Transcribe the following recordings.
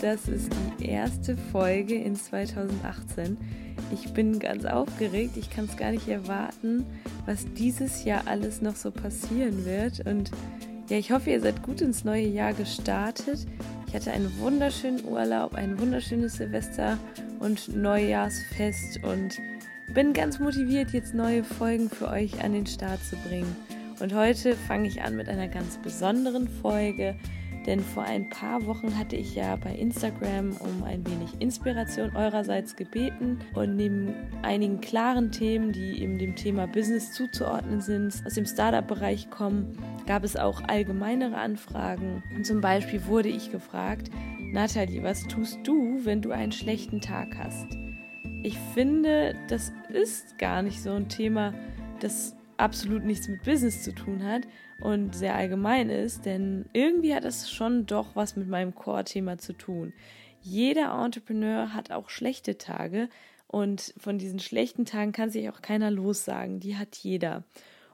Das ist die erste Folge in 2018. Ich bin ganz aufgeregt, ich kann es gar nicht erwarten, was dieses Jahr alles noch so passieren wird. Und ja, ich hoffe, ihr seid gut ins neue Jahr gestartet. Ich hatte einen wunderschönen Urlaub, ein wunderschönes Silvester und Neujahrsfest und bin ganz motiviert, jetzt neue Folgen für euch an den Start zu bringen. Und heute fange ich an mit einer ganz besonderen Folge, denn vor ein paar Wochen hatte ich ja bei Instagram um ein wenig Inspiration eurerseits gebeten und neben einigen klaren Themen, die eben dem Thema Business zuzuordnen sind, aus dem Startup-Bereich kommen, gab es auch allgemeinere Anfragen. Zum Beispiel wurde ich gefragt, Nathalie, was tust du, wenn du einen schlechten Tag hast? Ich finde, das ist gar nicht so ein Thema, das absolut nichts mit Business zu tun hat und sehr allgemein ist, denn irgendwie hat es schon doch was mit meinem Core-Thema zu tun. Jeder Entrepreneur hat auch schlechte Tage und von diesen schlechten Tagen kann sich auch keiner lossagen. Die hat jeder.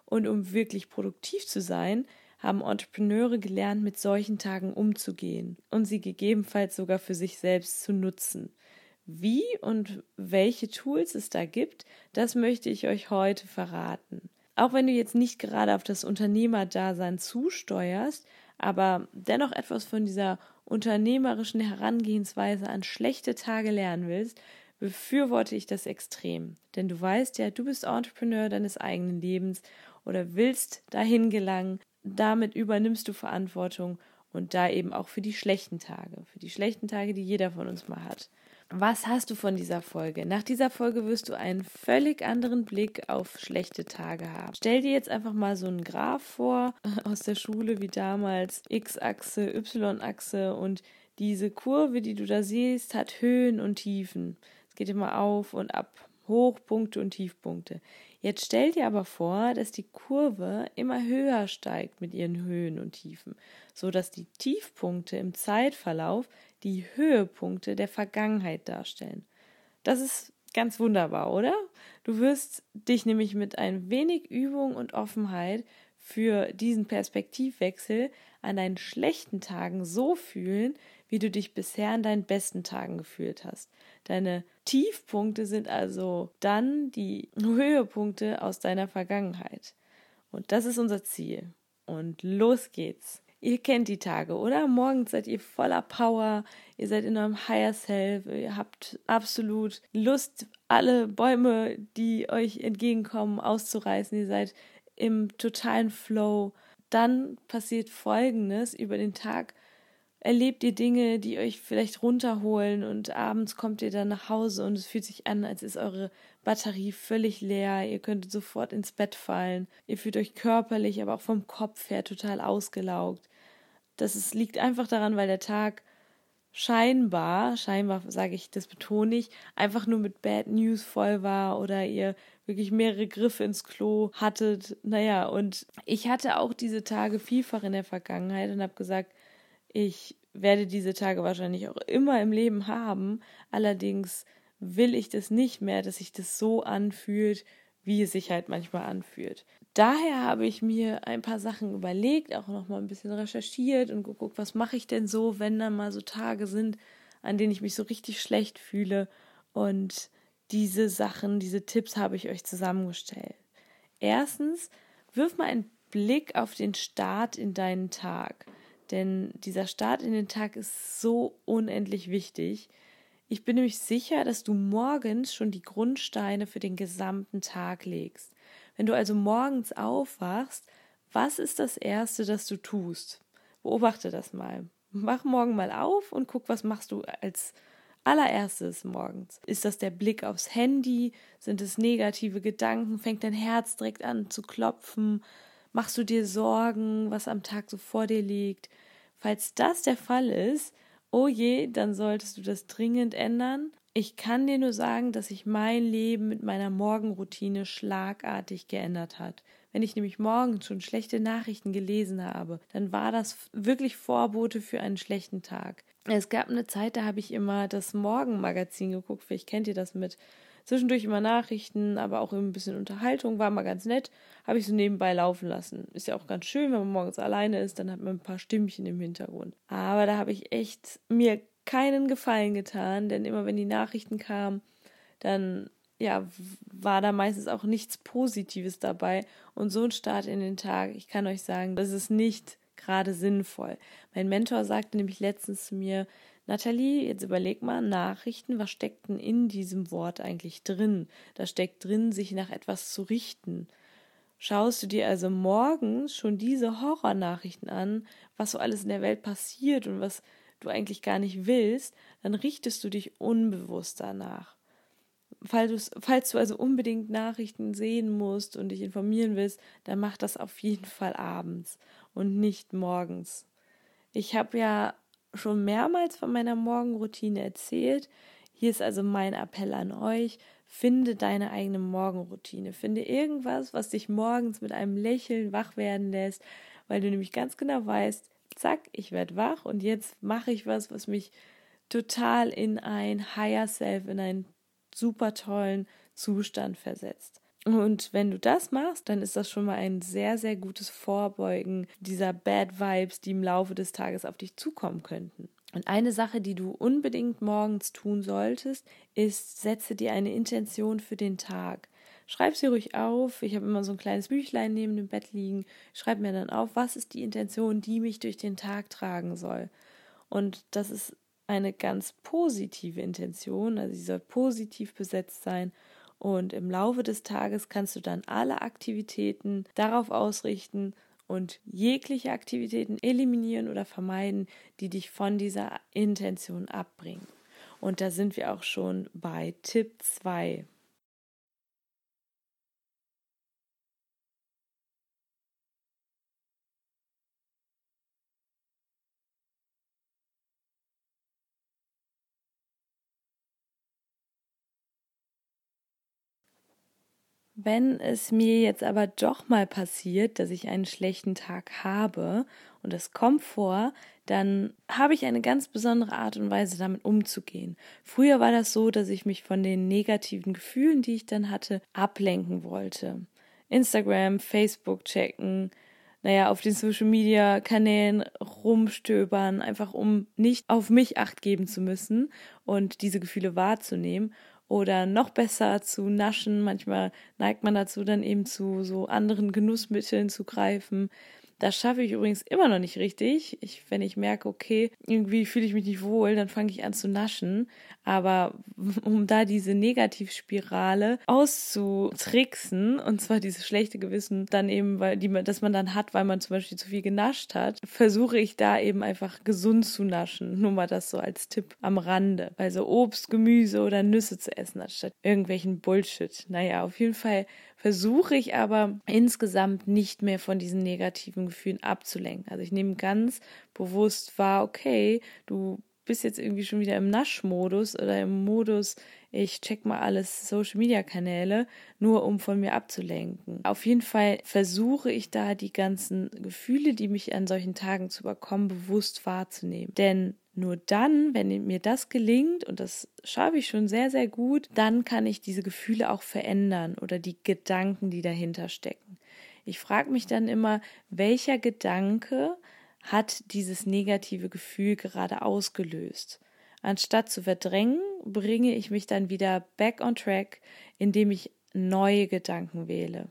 Und um wirklich produktiv zu sein, haben Entrepreneure gelernt, mit solchen Tagen umzugehen und sie gegebenenfalls sogar für sich selbst zu nutzen. Wie und welche Tools es da gibt, das möchte ich euch heute verraten. Auch wenn du jetzt nicht gerade auf das Unternehmerdasein zusteuerst, aber dennoch etwas von dieser unternehmerischen Herangehensweise an schlechte Tage lernen willst, befürworte ich das extrem. Denn du weißt ja, du bist Entrepreneur deines eigenen Lebens oder willst dahin gelangen. Damit übernimmst du Verantwortung und da eben auch für die schlechten Tage, für die schlechten Tage, die jeder von uns mal hat. Was hast du von dieser Folge? Nach dieser Folge wirst du einen völlig anderen Blick auf schlechte Tage haben. Stell dir jetzt einfach mal so einen Graph vor aus der Schule wie damals, X-Achse, Y-Achse und diese Kurve, die du da siehst, hat Höhen und Tiefen. Es geht immer auf und ab, Hochpunkte und Tiefpunkte. Jetzt stell dir aber vor, dass die Kurve immer höher steigt mit ihren Höhen und Tiefen, so dass die Tiefpunkte im Zeitverlauf die Höhepunkte der Vergangenheit darstellen. Das ist ganz wunderbar, oder? Du wirst dich nämlich mit ein wenig Übung und Offenheit für diesen Perspektivwechsel an deinen schlechten Tagen so fühlen, wie du dich bisher an deinen besten Tagen gefühlt hast. Deine Tiefpunkte sind also dann die Höhepunkte aus deiner Vergangenheit. Und das ist unser Ziel. Und los geht's. Ihr kennt die Tage, oder? Morgens seid ihr voller Power, ihr seid in eurem Higher Self, ihr habt absolut Lust, alle Bäume, die euch entgegenkommen, auszureißen. Ihr seid im totalen Flow. Dann passiert Folgendes über den Tag. Erlebt ihr Dinge, die euch vielleicht runterholen und abends kommt ihr dann nach Hause und es fühlt sich an, als ist eure Batterie völlig leer. Ihr könntet sofort ins Bett fallen. Ihr fühlt euch körperlich, aber auch vom Kopf her total ausgelaugt. Das ist, liegt einfach daran, weil der Tag scheinbar, scheinbar sage ich, das betone ich, einfach nur mit Bad News voll war oder ihr wirklich mehrere Griffe ins Klo hattet. Naja, und ich hatte auch diese Tage vielfach in der Vergangenheit und habe gesagt, ich werde diese Tage wahrscheinlich auch immer im Leben haben. Allerdings will ich das nicht mehr, dass sich das so anfühlt, wie es sich halt manchmal anfühlt daher habe ich mir ein paar Sachen überlegt, auch noch mal ein bisschen recherchiert und geguckt, was mache ich denn so, wenn dann mal so Tage sind, an denen ich mich so richtig schlecht fühle. Und diese Sachen, diese Tipps habe ich euch zusammengestellt. Erstens, wirf mal einen Blick auf den Start in deinen Tag. Denn dieser Start in den Tag ist so unendlich wichtig. Ich bin nämlich sicher, dass du morgens schon die Grundsteine für den gesamten Tag legst. Wenn du also morgens aufwachst, was ist das Erste, das du tust? Beobachte das mal. Mach morgen mal auf und guck, was machst du als allererstes morgens. Ist das der Blick aufs Handy? Sind es negative Gedanken? Fängt dein Herz direkt an zu klopfen? Machst du dir Sorgen, was am Tag so vor dir liegt? Falls das der Fall ist, oh je, dann solltest du das dringend ändern ich kann dir nur sagen, dass sich mein Leben mit meiner Morgenroutine schlagartig geändert hat. Wenn ich nämlich morgens schon schlechte Nachrichten gelesen habe, dann war das wirklich Vorbote für einen schlechten Tag. Es gab eine Zeit, da habe ich immer das Morgenmagazin geguckt. Vielleicht kennt ihr das mit zwischendurch immer Nachrichten, aber auch ein bisschen Unterhaltung, war mal ganz nett. Habe ich so nebenbei laufen lassen. Ist ja auch ganz schön, wenn man morgens alleine ist, dann hat man ein paar Stimmchen im Hintergrund. Aber da habe ich echt mir keinen Gefallen getan, denn immer wenn die Nachrichten kamen, dann ja, war da meistens auch nichts Positives dabei. Und so ein Start in den Tag, ich kann euch sagen, das ist nicht gerade sinnvoll. Mein Mentor sagte nämlich letztens zu mir, Nathalie, jetzt überleg mal, Nachrichten, was steckt denn in diesem Wort eigentlich drin? Da steckt drin, sich nach etwas zu richten. Schaust du dir also morgens schon diese Horrornachrichten an, was so alles in der Welt passiert und was du eigentlich gar nicht willst, dann richtest du dich unbewusst danach. Falls, falls du also unbedingt Nachrichten sehen musst und dich informieren willst, dann mach das auf jeden Fall abends und nicht morgens. Ich habe ja schon mehrmals von meiner Morgenroutine erzählt. Hier ist also mein Appell an euch. Finde deine eigene Morgenroutine. Finde irgendwas, was dich morgens mit einem Lächeln wach werden lässt, weil du nämlich ganz genau weißt, zack, ich werde wach und jetzt mache ich was, was mich total in ein Higher Self, in einen super tollen Zustand versetzt. Und wenn du das machst, dann ist das schon mal ein sehr, sehr gutes Vorbeugen dieser Bad Vibes, die im Laufe des Tages auf dich zukommen könnten. Und eine Sache, die du unbedingt morgens tun solltest, ist, setze dir eine Intention für den Tag. Schreib sie ruhig auf. Ich habe immer so ein kleines Büchlein neben dem Bett liegen. Schreib mir dann auf, was ist die Intention, die mich durch den Tag tragen soll. Und das ist eine ganz positive Intention, also sie soll positiv besetzt sein. Und im Laufe des Tages kannst du dann alle Aktivitäten darauf ausrichten und jegliche Aktivitäten eliminieren oder vermeiden, die dich von dieser Intention abbringen. Und da sind wir auch schon bei Tipp 2. Wenn es mir jetzt aber doch mal passiert, dass ich einen schlechten Tag habe und es kommt vor, dann habe ich eine ganz besondere Art und Weise damit umzugehen. Früher war das so, dass ich mich von den negativen Gefühlen, die ich dann hatte, ablenken wollte. Instagram, Facebook checken, naja, auf den Social Media Kanälen rumstöbern, einfach um nicht auf mich acht geben zu müssen und diese Gefühle wahrzunehmen oder noch besser zu naschen. Manchmal neigt man dazu, dann eben zu so anderen Genussmitteln zu greifen. Das schaffe ich übrigens immer noch nicht richtig. Ich, wenn ich merke, okay, irgendwie fühle ich mich nicht wohl, dann fange ich an zu naschen. Aber um da diese Negativspirale auszutricksen, und zwar dieses schlechte Gewissen dann eben, weil die das man dann hat, weil man zum Beispiel zu viel genascht hat, versuche ich da eben einfach gesund zu naschen. Nur mal das so als Tipp am Rande. Also Obst, Gemüse oder Nüsse zu essen, anstatt irgendwelchen Bullshit. Naja, auf jeden Fall versuche ich aber insgesamt nicht mehr von diesen negativen Gefühlen abzulenken. Also ich nehme ganz bewusst wahr, okay, du bist jetzt irgendwie schon wieder im Naschmodus oder im Modus, ich check mal alles Social Media Kanäle, nur um von mir abzulenken. Auf jeden Fall versuche ich da die ganzen Gefühle, die mich an solchen Tagen zu überkommen, bewusst wahrzunehmen. Denn nur dann, wenn mir das gelingt, und das schaffe ich schon sehr, sehr gut, dann kann ich diese Gefühle auch verändern oder die Gedanken, die dahinter stecken. Ich frage mich dann immer, welcher Gedanke hat dieses negative Gefühl gerade ausgelöst? Anstatt zu verdrängen, bringe ich mich dann wieder back on track, indem ich neue Gedanken wähle.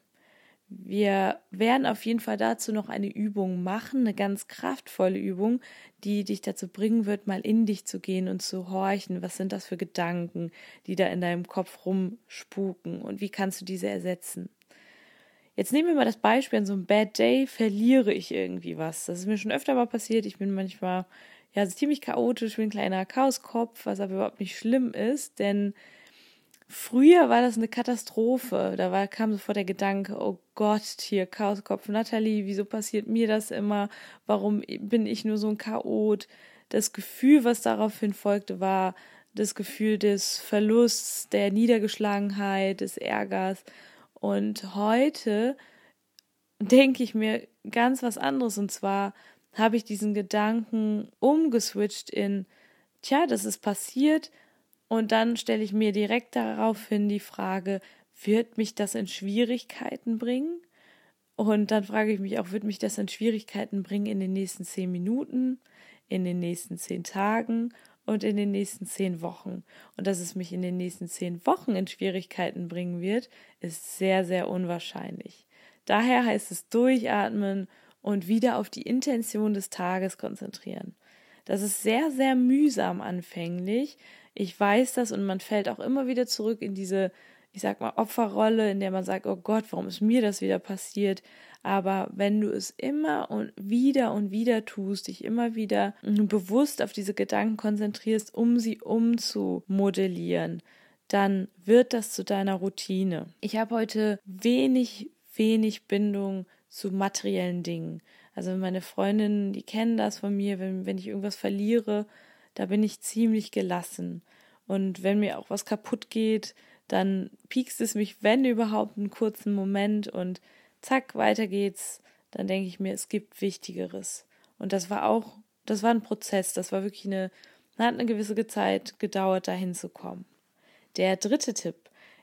Wir werden auf jeden Fall dazu noch eine Übung machen, eine ganz kraftvolle Übung, die dich dazu bringen wird, mal in dich zu gehen und zu horchen, was sind das für Gedanken, die da in deinem Kopf rumspuken und wie kannst du diese ersetzen. Jetzt nehmen wir mal das Beispiel, an so einem Bad Day verliere ich irgendwie was. Das ist mir schon öfter mal passiert. Ich bin manchmal ja ziemlich chaotisch, bin ein kleiner Chaoskopf, was aber überhaupt nicht schlimm ist, denn Früher war das eine Katastrophe. Da war, kam sofort der Gedanke, oh Gott, hier Chaoskopf Nathalie, wieso passiert mir das immer? Warum bin ich nur so ein Chaot? Das Gefühl, was daraufhin folgte, war das Gefühl des Verlusts, der Niedergeschlagenheit, des Ärgers. Und heute denke ich mir ganz was anderes. Und zwar habe ich diesen Gedanken umgeswitcht in, tja, das ist passiert. Und dann stelle ich mir direkt daraufhin die Frage, wird mich das in Schwierigkeiten bringen? Und dann frage ich mich auch, wird mich das in Schwierigkeiten bringen in den nächsten zehn Minuten, in den nächsten zehn Tagen und in den nächsten zehn Wochen? Und dass es mich in den nächsten zehn Wochen in Schwierigkeiten bringen wird, ist sehr, sehr unwahrscheinlich. Daher heißt es durchatmen und wieder auf die Intention des Tages konzentrieren. Das ist sehr, sehr mühsam anfänglich. Ich weiß das und man fällt auch immer wieder zurück in diese, ich sag mal, Opferrolle, in der man sagt, oh Gott, warum ist mir das wieder passiert? Aber wenn du es immer und wieder und wieder tust, dich immer wieder bewusst auf diese Gedanken konzentrierst, um sie umzumodellieren, dann wird das zu deiner Routine. Ich habe heute wenig wenig Bindung zu materiellen Dingen. Also meine Freundinnen, die kennen das von mir, wenn, wenn ich irgendwas verliere, da bin ich ziemlich gelassen. Und wenn mir auch was kaputt geht, dann piekst es mich, wenn überhaupt, einen kurzen Moment und zack, weiter geht's. Dann denke ich mir, es gibt Wichtigeres. Und das war auch, das war ein Prozess, das war wirklich eine, hat eine gewisse Zeit gedauert, dahin zu kommen. Der dritte Tipp,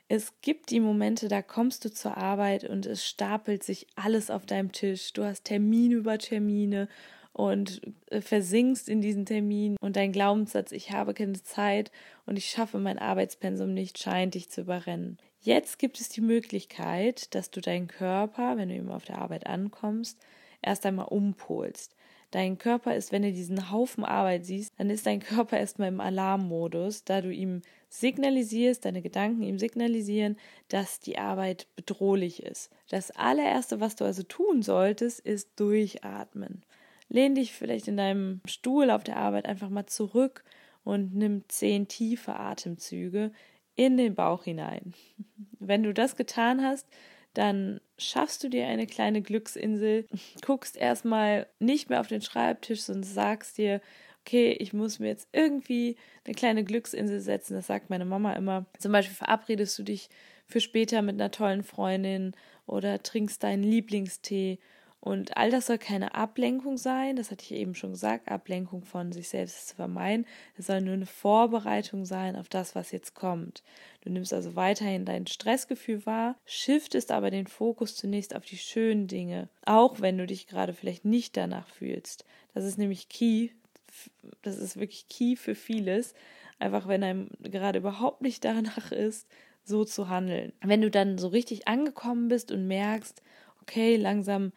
es gibt die Momente, da kommst du zur Arbeit und es stapelt sich alles auf deinem Tisch. Du hast Termine über Termine und äh, versinkst in diesen Terminen und dein Glaubenssatz, ich habe keine Zeit und ich schaffe mein Arbeitspensum nicht, scheint dich zu überrennen. Jetzt gibt es die Möglichkeit, dass du deinen Körper, wenn du eben auf der Arbeit ankommst, erst einmal umpolst. Dein Körper ist, wenn du diesen Haufen Arbeit siehst, dann ist dein Körper erstmal im Alarmmodus, da du ihm signalisierst, deine Gedanken ihm signalisieren, dass die Arbeit bedrohlich ist. Das allererste, was du also tun solltest, ist durchatmen. Lehn dich vielleicht in deinem Stuhl auf der Arbeit einfach mal zurück und nimm zehn tiefe Atemzüge in den Bauch hinein. Wenn du das getan hast, dann schaffst du dir eine kleine Glücksinsel, guckst erstmal nicht mehr auf den Schreibtisch, sondern sagst dir, okay, ich muss mir jetzt irgendwie eine kleine Glücksinsel setzen. Das sagt meine Mama immer. Zum Beispiel verabredest du dich für später mit einer tollen Freundin oder trinkst deinen Lieblingstee und all das soll keine Ablenkung sein, das hatte ich eben schon gesagt, Ablenkung von sich selbst zu vermeiden. Es soll nur eine Vorbereitung sein auf das, was jetzt kommt. Du nimmst also weiterhin dein Stressgefühl wahr, shiftest aber den Fokus zunächst auf die schönen Dinge, auch wenn du dich gerade vielleicht nicht danach fühlst. Das ist nämlich key, das ist wirklich key für vieles, einfach wenn einem gerade überhaupt nicht danach ist, so zu handeln. Wenn du dann so richtig angekommen bist und merkst, okay, langsam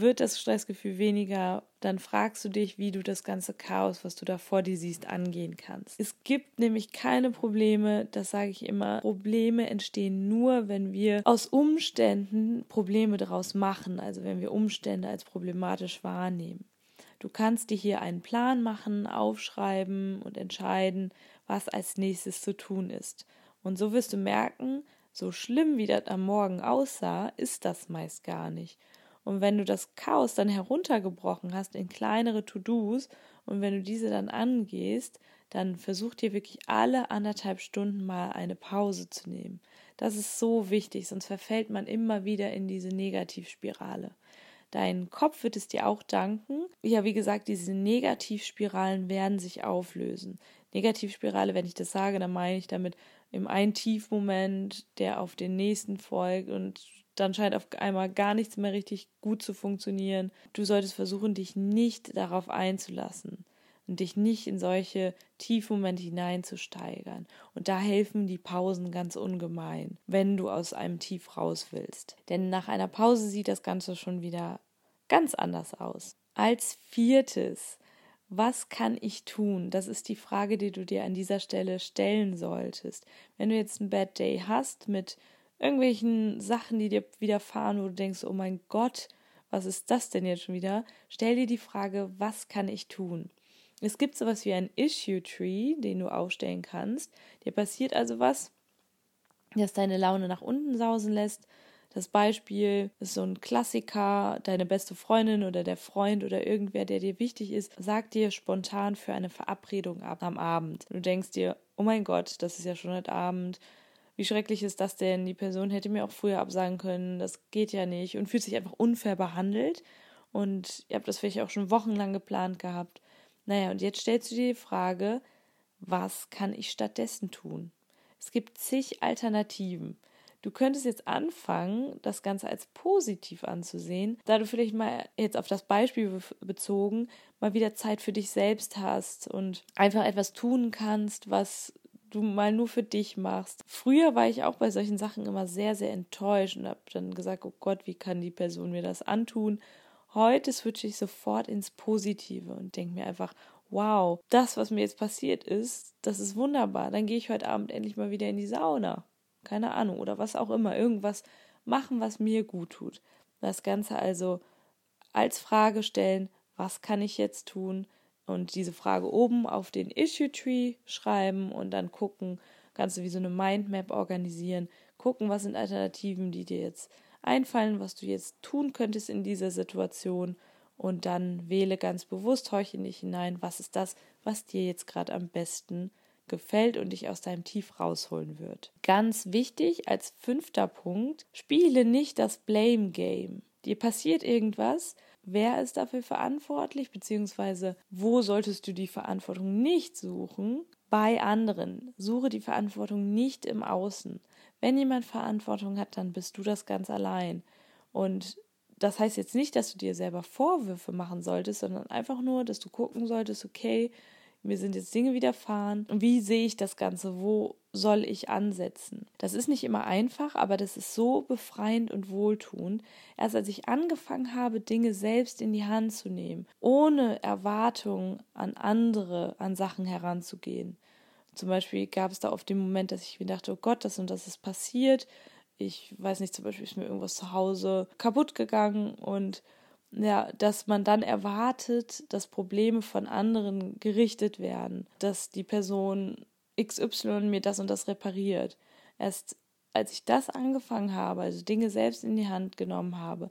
wird das Stressgefühl weniger, dann fragst du dich, wie du das ganze Chaos, was du da vor dir siehst, angehen kannst. Es gibt nämlich keine Probleme, das sage ich immer. Probleme entstehen nur, wenn wir aus Umständen Probleme daraus machen, also wenn wir Umstände als problematisch wahrnehmen. Du kannst dir hier einen Plan machen, aufschreiben und entscheiden, was als nächstes zu tun ist. Und so wirst du merken, so schlimm wie das am Morgen aussah, ist das meist gar nicht. Und wenn du das Chaos dann heruntergebrochen hast in kleinere To-Dos und wenn du diese dann angehst, dann versuch dir wirklich alle anderthalb Stunden mal eine Pause zu nehmen. Das ist so wichtig, sonst verfällt man immer wieder in diese Negativspirale. Dein Kopf wird es dir auch danken. Ja, wie gesagt, diese Negativspiralen werden sich auflösen. Negativspirale, wenn ich das sage, dann meine ich damit im einen Tiefmoment, der auf den nächsten folgt und dann scheint auf einmal gar nichts mehr richtig gut zu funktionieren. Du solltest versuchen, dich nicht darauf einzulassen und dich nicht in solche Tiefmomente hineinzusteigern. Und da helfen die Pausen ganz ungemein, wenn du aus einem Tief raus willst. Denn nach einer Pause sieht das Ganze schon wieder ganz anders aus. Als viertes, was kann ich tun? Das ist die Frage, die du dir an dieser Stelle stellen solltest. Wenn du jetzt einen Bad Day hast mit irgendwelchen Sachen, die dir widerfahren, wo du denkst, oh mein Gott, was ist das denn jetzt schon wieder? Stell dir die Frage, was kann ich tun? Es gibt sowas wie ein Issue Tree, den du aufstellen kannst. Dir passiert also was, das deine Laune nach unten sausen lässt. Das Beispiel ist so ein Klassiker, deine beste Freundin oder der Freund oder irgendwer, der dir wichtig ist, sagt dir spontan für eine Verabredung ab am Abend. Du denkst dir, oh mein Gott, das ist ja schon heute Abend. Wie schrecklich ist das denn? Die Person hätte mir auch früher absagen können, das geht ja nicht und fühlt sich einfach unfair behandelt. Und ihr habt das vielleicht auch schon wochenlang geplant gehabt. Naja, und jetzt stellst du dir die Frage, was kann ich stattdessen tun? Es gibt zig Alternativen. Du könntest jetzt anfangen, das Ganze als positiv anzusehen, da du vielleicht mal jetzt auf das Beispiel bezogen mal wieder Zeit für dich selbst hast und einfach etwas tun kannst, was du mal nur für dich machst. Früher war ich auch bei solchen Sachen immer sehr, sehr enttäuscht und habe dann gesagt, oh Gott, wie kann die Person mir das antun? Heute switche ich sofort ins Positive und denke mir einfach, wow, das, was mir jetzt passiert ist, das ist wunderbar. Dann gehe ich heute Abend endlich mal wieder in die Sauna. Keine Ahnung, oder was auch immer. Irgendwas machen, was mir gut tut. Das Ganze also als Frage stellen, was kann ich jetzt tun? Und diese Frage oben auf den Issue Tree schreiben und dann gucken, kannst du wie so eine Mindmap organisieren, gucken, was sind Alternativen, die dir jetzt einfallen, was du jetzt tun könntest in dieser Situation und dann wähle ganz bewusst, horche in dich hinein, was ist das, was dir jetzt gerade am besten gefällt und dich aus deinem Tief rausholen wird. Ganz wichtig als fünfter Punkt, spiele nicht das Blame Game. Dir passiert irgendwas, wer ist dafür verantwortlich, beziehungsweise wo solltest du die Verantwortung nicht suchen? Bei anderen. Suche die Verantwortung nicht im Außen. Wenn jemand Verantwortung hat, dann bist du das ganz allein. Und das heißt jetzt nicht, dass du dir selber Vorwürfe machen solltest, sondern einfach nur, dass du gucken solltest, okay, mir sind jetzt Dinge widerfahren. Wie sehe ich das Ganze? Wo soll ich ansetzen? Das ist nicht immer einfach, aber das ist so befreiend und wohltuend. Erst als ich angefangen habe, Dinge selbst in die Hand zu nehmen, ohne Erwartungen an andere, an Sachen heranzugehen, zum Beispiel gab es da oft den Moment, dass ich mir dachte, oh Gott, das und das ist passiert. Ich weiß nicht, zum Beispiel ist mir irgendwas zu Hause kaputt gegangen und ja, dass man dann erwartet, dass Probleme von anderen gerichtet werden, dass die Person XY mir das und das repariert. Erst als ich das angefangen habe, also Dinge selbst in die Hand genommen habe,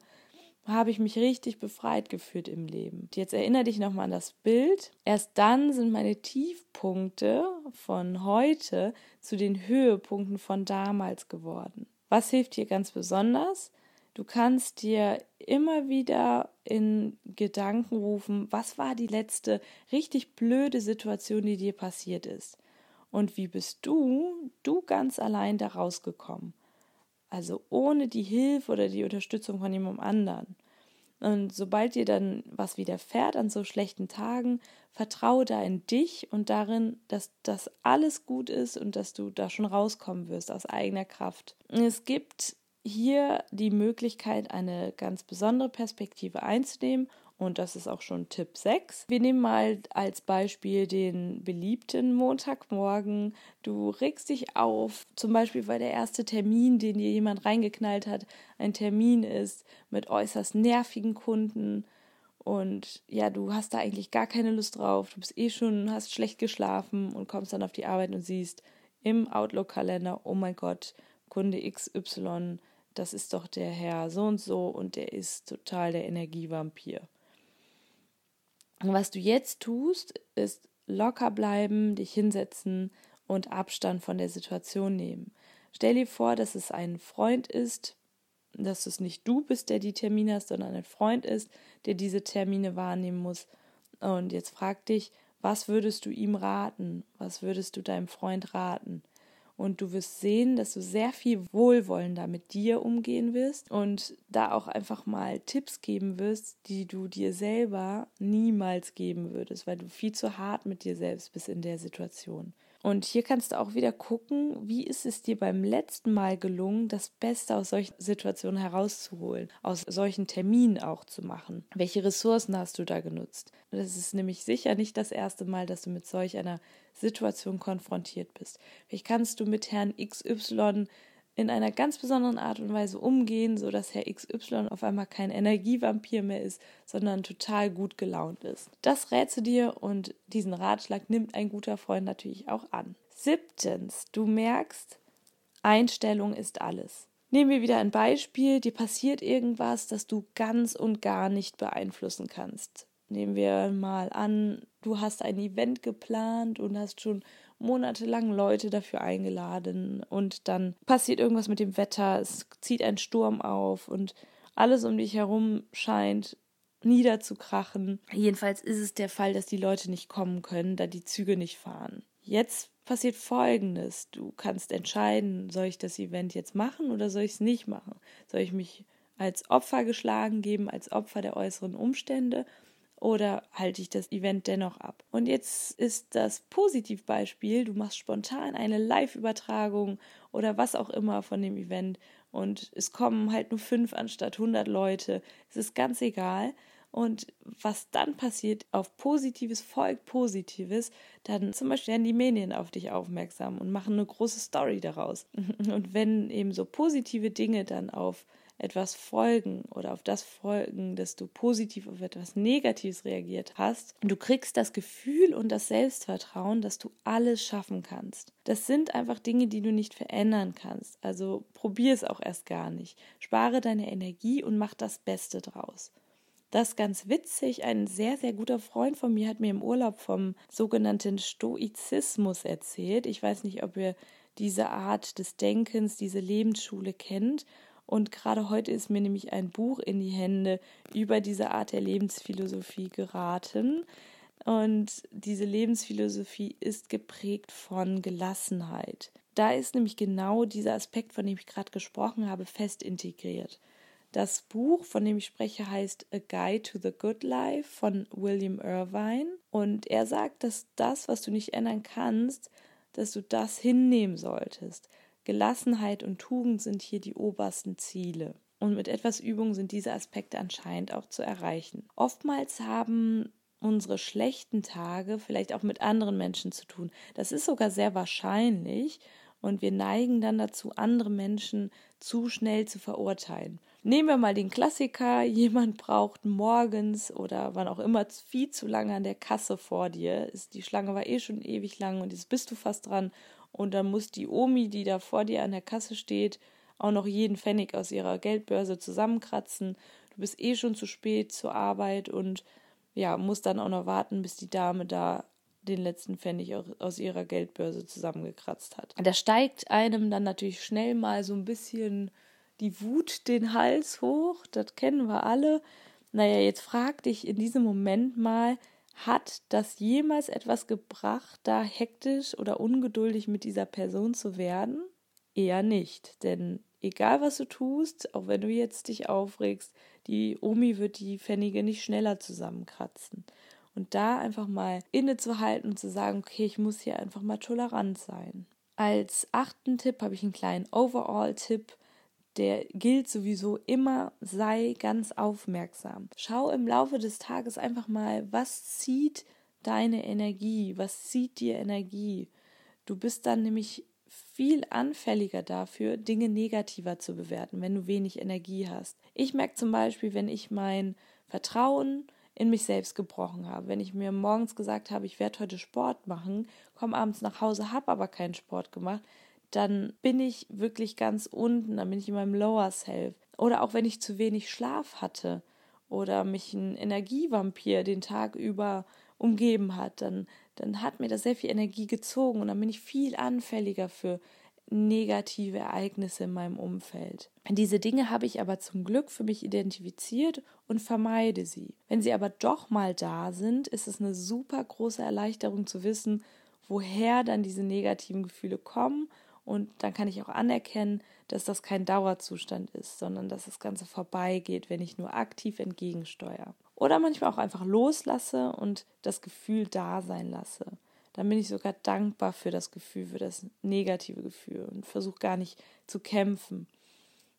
habe ich mich richtig befreit gefühlt im Leben. Jetzt erinnere dich nochmal an das Bild. Erst dann sind meine Tiefpunkte von heute zu den Höhepunkten von damals geworden. Was hilft dir ganz besonders? Du kannst dir immer wieder in Gedanken rufen, was war die letzte richtig blöde Situation, die dir passiert ist? Und wie bist du, du ganz allein da rausgekommen? Also ohne die Hilfe oder die Unterstützung von jemandem anderen. Und sobald dir dann was widerfährt an so schlechten Tagen, vertraue da in dich und darin, dass das alles gut ist und dass du da schon rauskommen wirst aus eigener Kraft. Es gibt hier die Möglichkeit, eine ganz besondere Perspektive einzunehmen und das ist auch schon Tipp 6. Wir nehmen mal als Beispiel den beliebten Montagmorgen. Du regst dich auf, zum Beispiel, weil der erste Termin, den dir jemand reingeknallt hat, ein Termin ist mit äußerst nervigen Kunden. Und ja, du hast da eigentlich gar keine Lust drauf. Du bist eh schon, hast schlecht geschlafen und kommst dann auf die Arbeit und siehst im Outlook-Kalender, oh mein Gott, Kunde XY, das ist doch der Herr so und so und der ist total der Energievampir. Und was du jetzt tust, ist locker bleiben, dich hinsetzen und Abstand von der Situation nehmen. Stell dir vor, dass es ein Freund ist, dass es nicht du bist, der die Termine hast, sondern ein Freund ist, der diese Termine wahrnehmen muss. Und jetzt frag dich, was würdest du ihm raten? Was würdest du deinem Freund raten? Und du wirst sehen, dass du sehr viel wohlwollender mit dir umgehen wirst und da auch einfach mal Tipps geben wirst, die du dir selber niemals geben würdest, weil du viel zu hart mit dir selbst bist in der Situation. Und hier kannst du auch wieder gucken, wie ist es dir beim letzten Mal gelungen, das Beste aus solchen Situationen herauszuholen, aus solchen Terminen auch zu machen. Welche Ressourcen hast du da genutzt? Das ist nämlich sicher nicht das erste Mal, dass du mit solch einer Situation konfrontiert bist. Vielleicht kannst du mit Herrn XY in einer ganz besonderen Art und Weise umgehen, sodass Herr XY auf einmal kein Energievampir mehr ist, sondern total gut gelaunt ist. Das rätst du dir und diesen Ratschlag nimmt ein guter Freund natürlich auch an. Siebtens, du merkst, Einstellung ist alles. Nehmen wir wieder ein Beispiel, dir passiert irgendwas, das du ganz und gar nicht beeinflussen kannst. Nehmen wir mal an, du hast ein Event geplant und hast schon monatelang Leute dafür eingeladen und dann passiert irgendwas mit dem Wetter, es zieht ein Sturm auf und alles um dich herum scheint niederzukrachen. Jedenfalls ist es der Fall, dass die Leute nicht kommen können, da die Züge nicht fahren. Jetzt passiert Folgendes. Du kannst entscheiden, soll ich das Event jetzt machen oder soll ich es nicht machen? Soll ich mich als Opfer geschlagen geben, als Opfer der äußeren Umstände oder halte ich das Event dennoch ab? Und jetzt ist das Positivbeispiel, du machst spontan eine Live-Übertragung oder was auch immer von dem Event und es kommen halt nur fünf anstatt 100 Leute. Es ist ganz egal. Und was dann passiert, auf Positives folgt Positives, dann zum Beispiel werden die Medien auf dich aufmerksam und machen eine große Story daraus. Und wenn eben so positive Dinge dann auf etwas folgen oder auf das folgen, dass du positiv auf etwas Negatives reagiert hast, du kriegst das Gefühl und das Selbstvertrauen, dass du alles schaffen kannst. Das sind einfach Dinge, die du nicht verändern kannst. Also probier es auch erst gar nicht. Spare deine Energie und mach das Beste draus. Das ist ganz witzig. Ein sehr, sehr guter Freund von mir hat mir im Urlaub vom sogenannten Stoizismus erzählt. Ich weiß nicht, ob ihr diese Art des Denkens, diese Lebensschule kennt. Und gerade heute ist mir nämlich ein Buch in die Hände über diese Art der Lebensphilosophie geraten. Und diese Lebensphilosophie ist geprägt von Gelassenheit. Da ist nämlich genau dieser Aspekt, von dem ich gerade gesprochen habe, fest integriert. Das Buch, von dem ich spreche, heißt A Guide to the Good Life von William Irvine. Und er sagt, dass das, was du nicht ändern kannst, dass du das hinnehmen solltest. Gelassenheit und Tugend sind hier die obersten Ziele. Und mit etwas Übung sind diese Aspekte anscheinend auch zu erreichen. Oftmals haben unsere schlechten Tage vielleicht auch mit anderen Menschen zu tun. Das ist sogar sehr wahrscheinlich und wir neigen dann dazu, andere Menschen zu schnell zu verurteilen. Nehmen wir mal den Klassiker, jemand braucht morgens oder wann auch immer viel zu lange an der Kasse vor dir. Die Schlange war eh schon ewig lang und jetzt bist du fast dran und dann muss die Omi, die da vor dir an der Kasse steht, auch noch jeden Pfennig aus ihrer Geldbörse zusammenkratzen. Du bist eh schon zu spät zur Arbeit und ja, musst dann auch noch warten, bis die Dame da den letzten Pfennig aus ihrer Geldbörse zusammengekratzt hat. Da steigt einem dann natürlich schnell mal so ein bisschen die Wut den Hals hoch, das kennen wir alle. Naja, jetzt frag dich in diesem Moment mal, hat das jemals etwas gebracht, da hektisch oder ungeduldig mit dieser Person zu werden? Eher nicht, denn egal was du tust, auch wenn du jetzt dich aufregst, die Omi wird die Pfennige nicht schneller zusammenkratzen. Und da einfach mal innezuhalten und zu sagen, okay, ich muss hier einfach mal tolerant sein. Als achten Tipp habe ich einen kleinen Overall-Tipp der gilt sowieso immer, sei ganz aufmerksam. Schau im Laufe des Tages einfach mal, was zieht deine Energie, was zieht dir Energie. Du bist dann nämlich viel anfälliger dafür, Dinge negativer zu bewerten, wenn du wenig Energie hast. Ich merke zum Beispiel, wenn ich mein Vertrauen in mich selbst gebrochen habe, wenn ich mir morgens gesagt habe, ich werde heute Sport machen, komme abends nach Hause, habe aber keinen Sport gemacht, dann bin ich wirklich ganz unten, dann bin ich in meinem Lower Self. Oder auch wenn ich zu wenig Schlaf hatte oder mich ein Energievampir den Tag über umgeben hat, dann, dann hat mir das sehr viel Energie gezogen und dann bin ich viel anfälliger für negative Ereignisse in meinem Umfeld. Diese Dinge habe ich aber zum Glück für mich identifiziert und vermeide sie. Wenn sie aber doch mal da sind, ist es eine super große Erleichterung zu wissen, woher dann diese negativen Gefühle kommen und dann kann ich auch anerkennen, dass das kein Dauerzustand ist, sondern dass das Ganze vorbeigeht, wenn ich nur aktiv entgegensteuere. Oder manchmal auch einfach loslasse und das Gefühl da sein lasse. Dann bin ich sogar dankbar für das Gefühl, für das negative Gefühl und versuche gar nicht zu kämpfen.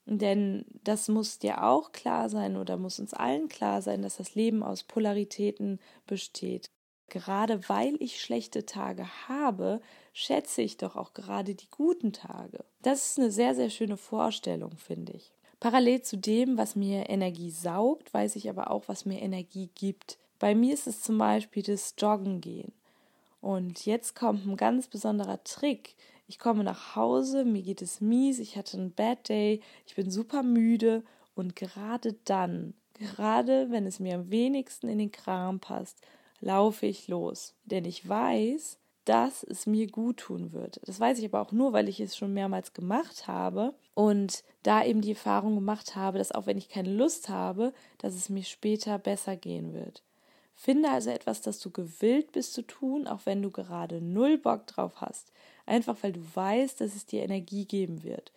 Denn das muss dir auch klar sein oder muss uns allen klar sein, dass das Leben aus Polaritäten besteht. Gerade weil ich schlechte Tage habe, schätze ich doch auch gerade die guten Tage. Das ist eine sehr, sehr schöne Vorstellung, finde ich. Parallel zu dem, was mir Energie saugt, weiß ich aber auch, was mir Energie gibt. Bei mir ist es zum Beispiel das Joggen gehen. Und jetzt kommt ein ganz besonderer Trick. ich komme nach Hause, mir geht es mies, ich hatte einen Bad Day, ich bin super müde und gerade dann, gerade wenn es mir am wenigsten in den Kram passt, laufe ich los. Denn ich weiß, dass es mir gut tun wird. Das weiß ich aber auch nur, weil ich es schon mehrmals gemacht habe und da eben die Erfahrung gemacht habe, dass auch wenn ich keine Lust habe, dass es mir später besser gehen wird. Finde also etwas, das du gewillt bist zu tun, auch wenn du gerade null Bock drauf hast. Einfach weil du weißt, dass es dir Energie geben wird.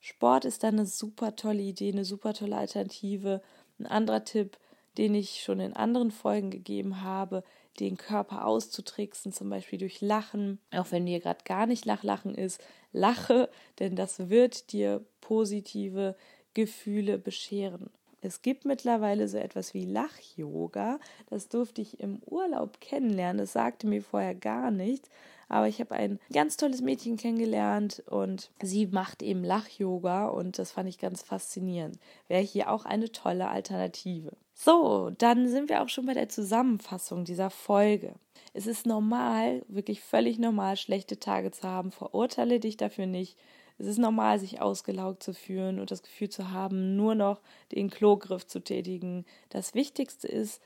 Sport ist dann eine super tolle Idee, eine super tolle Alternative. Ein anderer Tipp, den ich schon in anderen Folgen gegeben habe, den Körper auszutricksen, zum Beispiel durch Lachen, auch wenn dir gerade gar nicht Lachlachen ist, lache, denn das wird dir positive Gefühle bescheren. Es gibt mittlerweile so etwas wie Lach-Yoga. Das durfte ich im Urlaub kennenlernen. Das sagte mir vorher gar nichts. Aber ich habe ein ganz tolles Mädchen kennengelernt und sie macht eben Lach-Yoga und das fand ich ganz faszinierend. Wäre hier auch eine tolle Alternative. So, dann sind wir auch schon bei der Zusammenfassung dieser Folge. Es ist normal, wirklich völlig normal, schlechte Tage zu haben. Verurteile dich dafür nicht. Es ist normal, sich ausgelaugt zu fühlen und das Gefühl zu haben, nur noch den Klogriff zu tätigen. Das Wichtigste ist,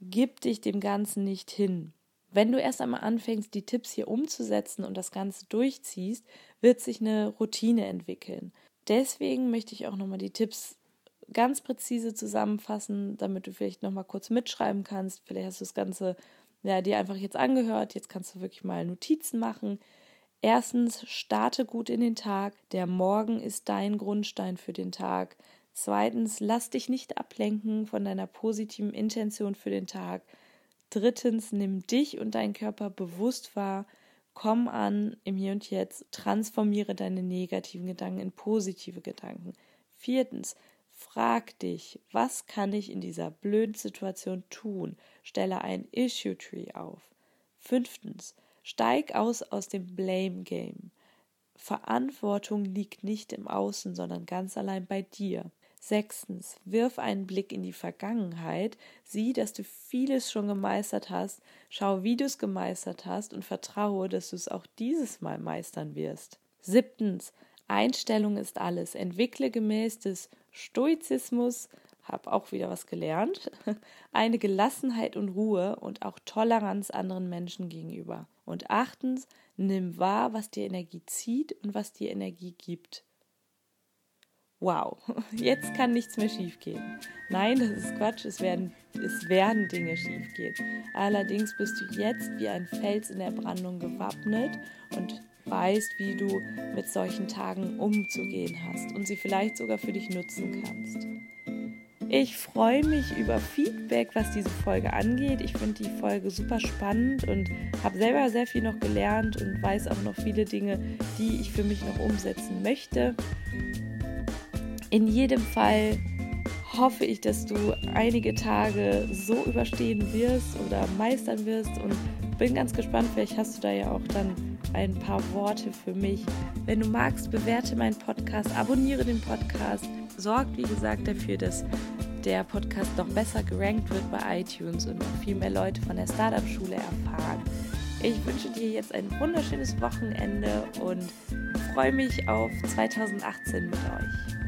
gib dich dem Ganzen nicht hin. Wenn du erst einmal anfängst, die Tipps hier umzusetzen und das Ganze durchziehst, wird sich eine Routine entwickeln. Deswegen möchte ich auch nochmal die Tipps ganz präzise zusammenfassen, damit du vielleicht nochmal kurz mitschreiben kannst. Vielleicht hast du das Ganze ja, dir einfach jetzt angehört. Jetzt kannst du wirklich mal Notizen machen. Erstens, starte gut in den Tag. Der Morgen ist dein Grundstein für den Tag. Zweitens, lass dich nicht ablenken von deiner positiven Intention für den Tag. Drittens, nimm dich und deinen Körper bewusst wahr. Komm an im Hier und Jetzt. Transformiere deine negativen Gedanken in positive Gedanken. Viertens, frag dich, was kann ich in dieser blöden Situation tun? Stelle ein Issue Tree auf. Fünftens, steig aus aus dem Blame Game. Verantwortung liegt nicht im Außen, sondern ganz allein bei dir. Sechstens, wirf einen Blick in die Vergangenheit, sieh, dass du vieles schon gemeistert hast, schau, wie du es gemeistert hast und vertraue, dass du es auch dieses Mal meistern wirst. Siebtens, Einstellung ist alles. Entwickle gemäß des Stoizismus, habe auch wieder was gelernt, eine Gelassenheit und Ruhe und auch Toleranz anderen Menschen gegenüber. Und achtens, nimm wahr, was dir Energie zieht und was dir Energie gibt. Wow, jetzt kann nichts mehr schiefgehen. Nein, das ist Quatsch, es werden, es werden Dinge schiefgehen. Allerdings bist du jetzt wie ein Fels in der Brandung gewappnet und weißt, wie du mit solchen Tagen umzugehen hast und sie vielleicht sogar für dich nutzen kannst. Ich freue mich über Feedback, was diese Folge angeht. Ich finde die Folge super spannend und habe selber sehr viel noch gelernt und weiß auch noch viele Dinge, die ich für mich noch umsetzen möchte. In jedem Fall hoffe ich, dass du einige Tage so überstehen wirst oder meistern wirst und bin ganz gespannt, vielleicht hast du da ja auch dann ein paar Worte für mich. Wenn du magst, bewerte meinen Podcast, abonniere den Podcast, sorgt wie gesagt dafür, dass der Podcast noch besser gerankt wird bei iTunes und noch viel mehr Leute von der Startup-Schule erfahren. Ich wünsche dir jetzt ein wunderschönes Wochenende und freue mich auf 2018 mit euch.